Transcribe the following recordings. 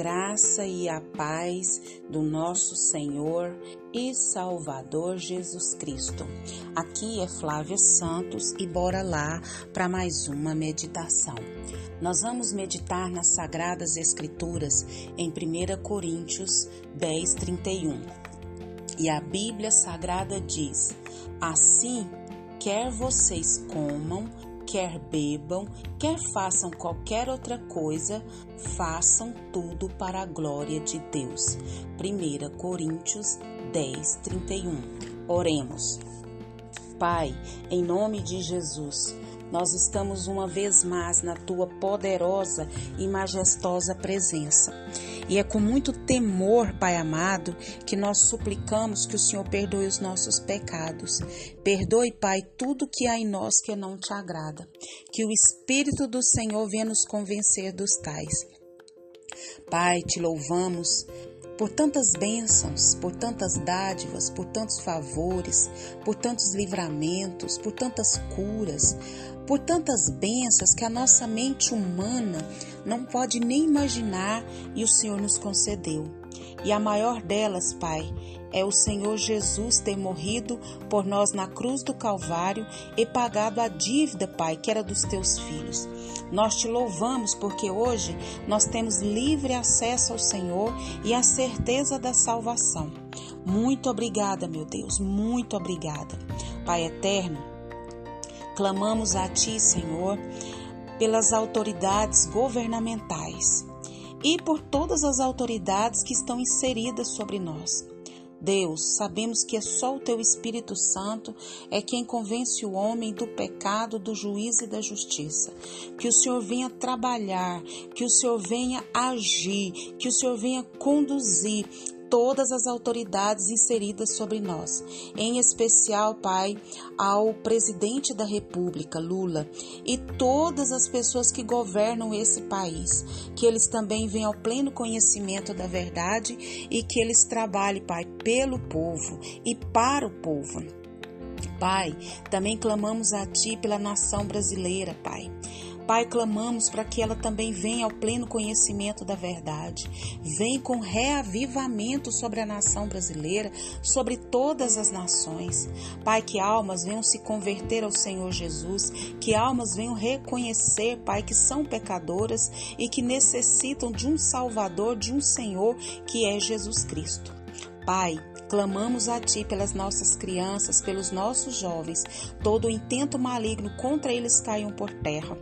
graça e a paz do nosso Senhor e Salvador Jesus Cristo. Aqui é Flávia Santos e bora lá para mais uma meditação. Nós vamos meditar nas Sagradas Escrituras em 1 Coríntios 10, 31. E a Bíblia Sagrada diz: Assim, quer vocês comam, quer bebam, quer façam qualquer outra coisa, façam tudo para a glória de Deus. 1 Coríntios 10, 31. Oremos. Pai, em nome de Jesus, nós estamos uma vez mais na tua poderosa e majestosa presença. E é com muito temor, Pai amado, que nós suplicamos que o Senhor perdoe os nossos pecados. Perdoe, Pai, tudo que há em nós que não te agrada. Que o Espírito do Senhor venha nos convencer dos tais. Pai, te louvamos por tantas bênçãos, por tantas dádivas, por tantos favores, por tantos livramentos, por tantas curas, por tantas bênçãos que a nossa mente humana não pode nem imaginar e o Senhor nos concedeu. E a maior delas, Pai, é o Senhor Jesus ter morrido por nós na cruz do Calvário e pagado a dívida, Pai, que era dos teus filhos. Nós te louvamos porque hoje nós temos livre acesso ao Senhor e a certeza da salvação. Muito obrigada, meu Deus, muito obrigada. Pai eterno, Clamamos a Ti, Senhor, pelas autoridades governamentais e por todas as autoridades que estão inseridas sobre nós. Deus, sabemos que é só o Teu Espírito Santo é quem convence o homem do pecado, do juízo e da justiça. Que o Senhor venha trabalhar, que o Senhor venha agir, que o Senhor venha conduzir todas as autoridades inseridas sobre nós, em especial, Pai, ao presidente da República, Lula, e todas as pessoas que governam esse país, que eles também venham ao pleno conhecimento da verdade e que eles trabalhem, Pai, pelo povo e para o povo. Pai, também clamamos a Ti pela nação brasileira, Pai. Pai, clamamos para que ela também venha ao pleno conhecimento da verdade. Vem com reavivamento sobre a nação brasileira, sobre todas as nações. Pai, que almas venham se converter ao Senhor Jesus, que almas venham reconhecer, Pai, que são pecadoras e que necessitam de um Salvador, de um Senhor que é Jesus Cristo. Pai, Clamamos a Ti pelas nossas crianças, pelos nossos jovens. Todo o intento maligno contra eles caiam por terra.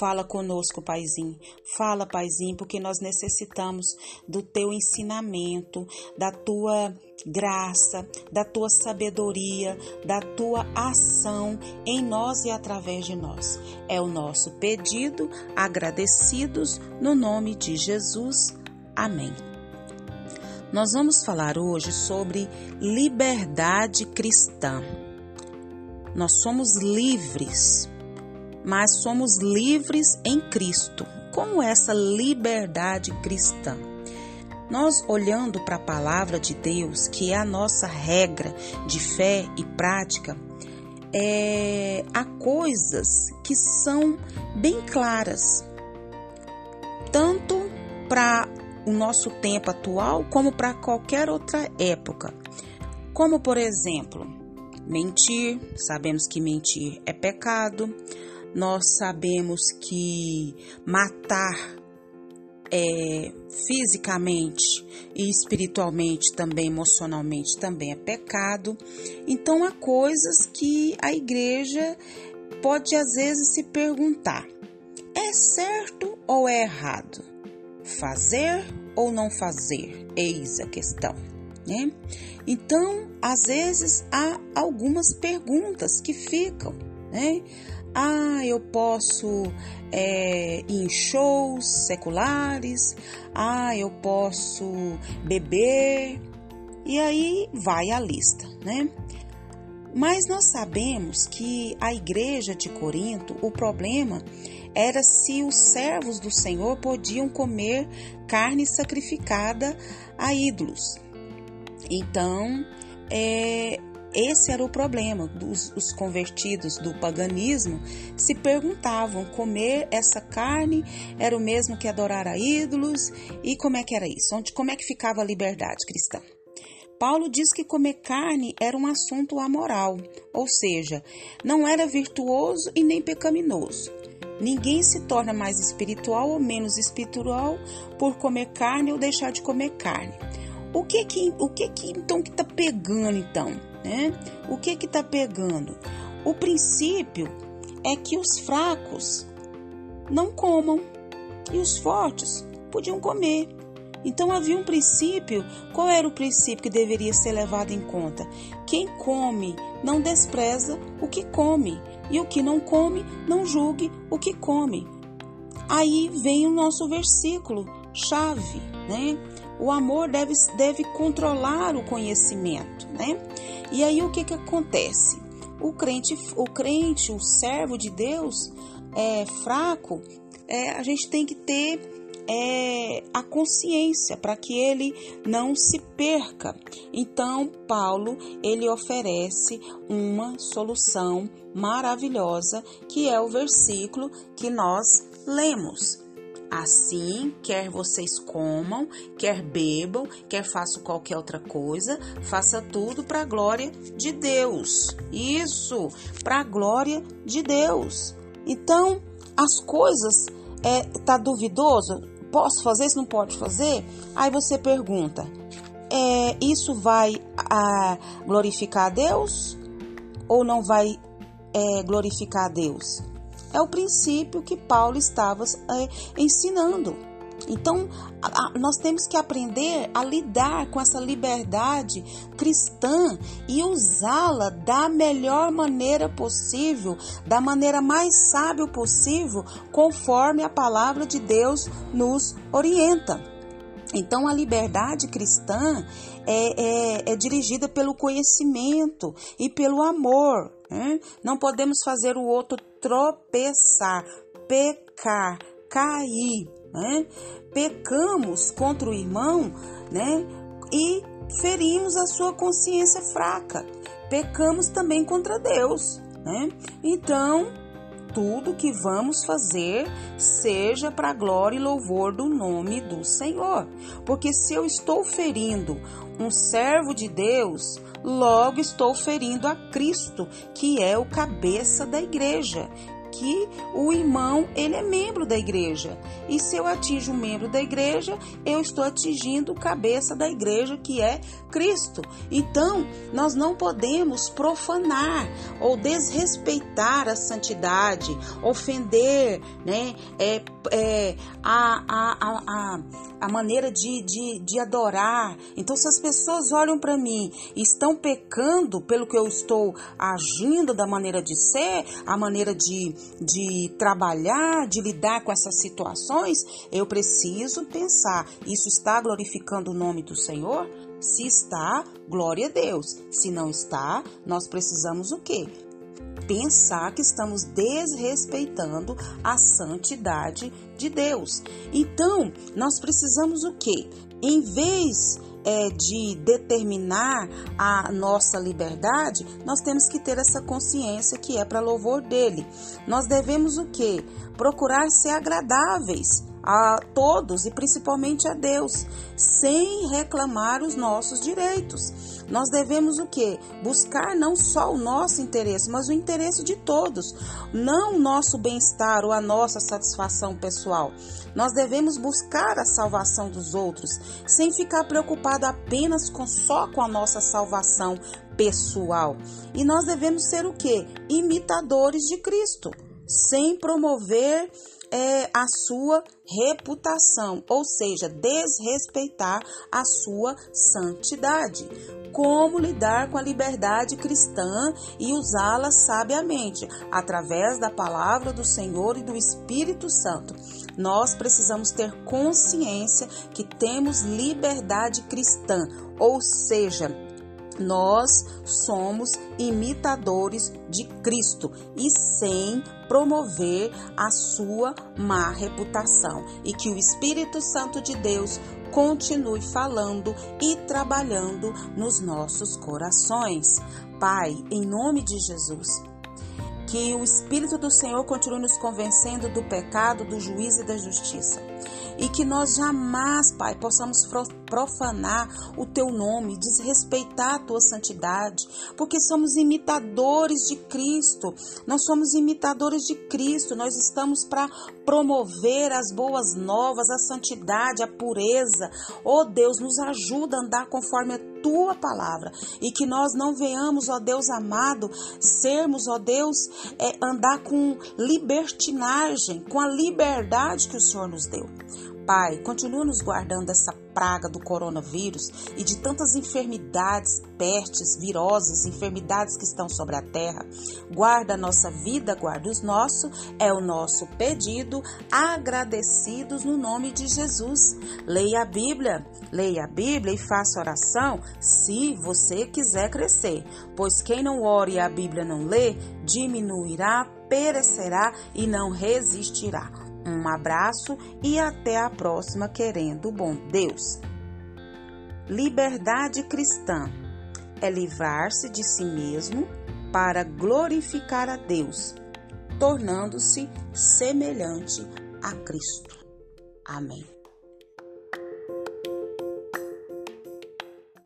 Fala conosco, Paizinho. Fala, Paizinho, porque nós necessitamos do Teu ensinamento, da Tua graça, da Tua sabedoria, da Tua ação em nós e através de nós. É o nosso pedido, agradecidos no nome de Jesus. Amém. Nós vamos falar hoje sobre liberdade cristã. Nós somos livres, mas somos livres em Cristo. Como essa liberdade cristã? Nós olhando para a palavra de Deus, que é a nossa regra de fé e prática, é, há coisas que são bem claras, tanto para o nosso tempo atual como para qualquer outra época. Como, por exemplo, mentir, sabemos que mentir é pecado, nós sabemos que matar é, fisicamente e espiritualmente também, emocionalmente também é pecado. Então há coisas que a igreja pode às vezes se perguntar: é certo ou é errado? Fazer ou não fazer? Eis a questão. Né? Então, às vezes há algumas perguntas que ficam, né? Ah, eu posso é, ir em shows seculares, ah, eu posso beber, e aí vai a lista, né? Mas nós sabemos que a igreja de Corinto, o problema era se os servos do Senhor podiam comer carne sacrificada a ídolos. Então, é, esse era o problema. Os, os convertidos do paganismo se perguntavam: comer essa carne era o mesmo que adorar a ídolos? E como é que era isso? Onde, como é que ficava a liberdade cristã? Paulo diz que comer carne era um assunto amoral, ou seja, não era virtuoso e nem pecaminoso. Ninguém se torna mais espiritual ou menos espiritual por comer carne ou deixar de comer carne. O que que, o que, que então que está pegando então, né? O que que está pegando? O princípio é que os fracos não comam e os fortes podiam comer. Então havia um princípio. Qual era o princípio que deveria ser levado em conta? Quem come não despreza o que come, e o que não come não julgue o que come. Aí vem o nosso versículo chave, né? O amor deve, deve controlar o conhecimento, né? E aí o que que acontece? O crente, o crente, o servo de Deus é fraco, é, a gente tem que ter é, a consciência para que ele não se perca. Então, Paulo ele oferece uma solução maravilhosa, que é o versículo que nós lemos. Assim, quer vocês comam, quer bebam, quer façam qualquer outra coisa, faça tudo para a glória de Deus. Isso, para a glória de Deus. Então, as coisas é tá duvidoso? Posso fazer? Se não pode fazer? Aí você pergunta: é, isso vai a, glorificar a Deus ou não vai é, glorificar a Deus? É o princípio que Paulo estava é, ensinando. Então, a, a, nós temos que aprender a lidar com essa liberdade cristã e usá-la da melhor maneira possível, da maneira mais sábia possível, conforme a palavra de Deus nos orienta. Então, a liberdade cristã é, é, é dirigida pelo conhecimento e pelo amor. Né? Não podemos fazer o outro tropeçar, pecar, cair né? Pecamos contra o irmão, né? E ferimos a sua consciência fraca. Pecamos também contra Deus, né? Então, tudo que vamos fazer seja para a glória e louvor do nome do Senhor. Porque se eu estou ferindo um servo de Deus, logo estou ferindo a Cristo, que é o cabeça da igreja que o irmão ele é membro da igreja. E se eu atinjo um membro da igreja, eu estou atingindo o cabeça da igreja, que é Cristo. Então, nós não podemos profanar ou desrespeitar a santidade, ofender né, é, é, a, a, a, a maneira de, de, de adorar. Então, se as pessoas olham para mim e estão pecando pelo que eu estou agindo, da maneira de ser, a maneira de, de trabalhar, de lidar com essas situações, eu preciso pensar: isso está glorificando o nome do Senhor? Se está, glória a Deus. Se não está, nós precisamos o quê? Pensar que estamos desrespeitando a santidade de Deus. Então, nós precisamos o quê? Em vez é, de determinar a nossa liberdade, nós temos que ter essa consciência que é para louvor dele. Nós devemos o quê? Procurar ser agradáveis a todos e principalmente a Deus, sem reclamar os nossos direitos. Nós devemos o que? Buscar não só o nosso interesse, mas o interesse de todos, não o nosso bem-estar ou a nossa satisfação pessoal. Nós devemos buscar a salvação dos outros, sem ficar preocupado apenas com só com a nossa salvação pessoal. E nós devemos ser o que? Imitadores de Cristo, sem promover é, a sua reputação, ou seja, desrespeitar a sua santidade. Como lidar com a liberdade cristã e usá-la sabiamente, através da palavra do Senhor e do Espírito Santo. Nós precisamos ter consciência que temos liberdade cristã, ou seja, nós somos imitadores de Cristo e sem promover a sua má reputação. E que o Espírito Santo de Deus continue falando e trabalhando nos nossos corações. Pai, em nome de Jesus, que o Espírito do Senhor continue nos convencendo do pecado, do juízo e da justiça. E que nós jamais, Pai, possamos profanar o teu nome, desrespeitar a tua santidade, porque somos imitadores de Cristo. Nós somos imitadores de Cristo. Nós estamos para promover as boas novas, a santidade, a pureza. Oh Deus, nos ajuda a andar conforme a tua palavra e que nós não venhamos, ó Deus amado, sermos, ó Deus, é, andar com libertinagem, com a liberdade que o Senhor nos deu. Pai, continua nos guardando dessa praga do coronavírus e de tantas enfermidades, pestes, viroses, enfermidades que estão sobre a terra. Guarda a nossa vida, guarda os nossos, é o nosso pedido, agradecidos no nome de Jesus. Leia a Bíblia, leia a Bíblia e faça oração se você quiser crescer, pois quem não ore e a Bíblia não lê, diminuirá, perecerá e não resistirá. Um abraço e até a próxima, querendo bom Deus. Liberdade cristã é livrar-se de si mesmo para glorificar a Deus, tornando-se semelhante a Cristo. Amém.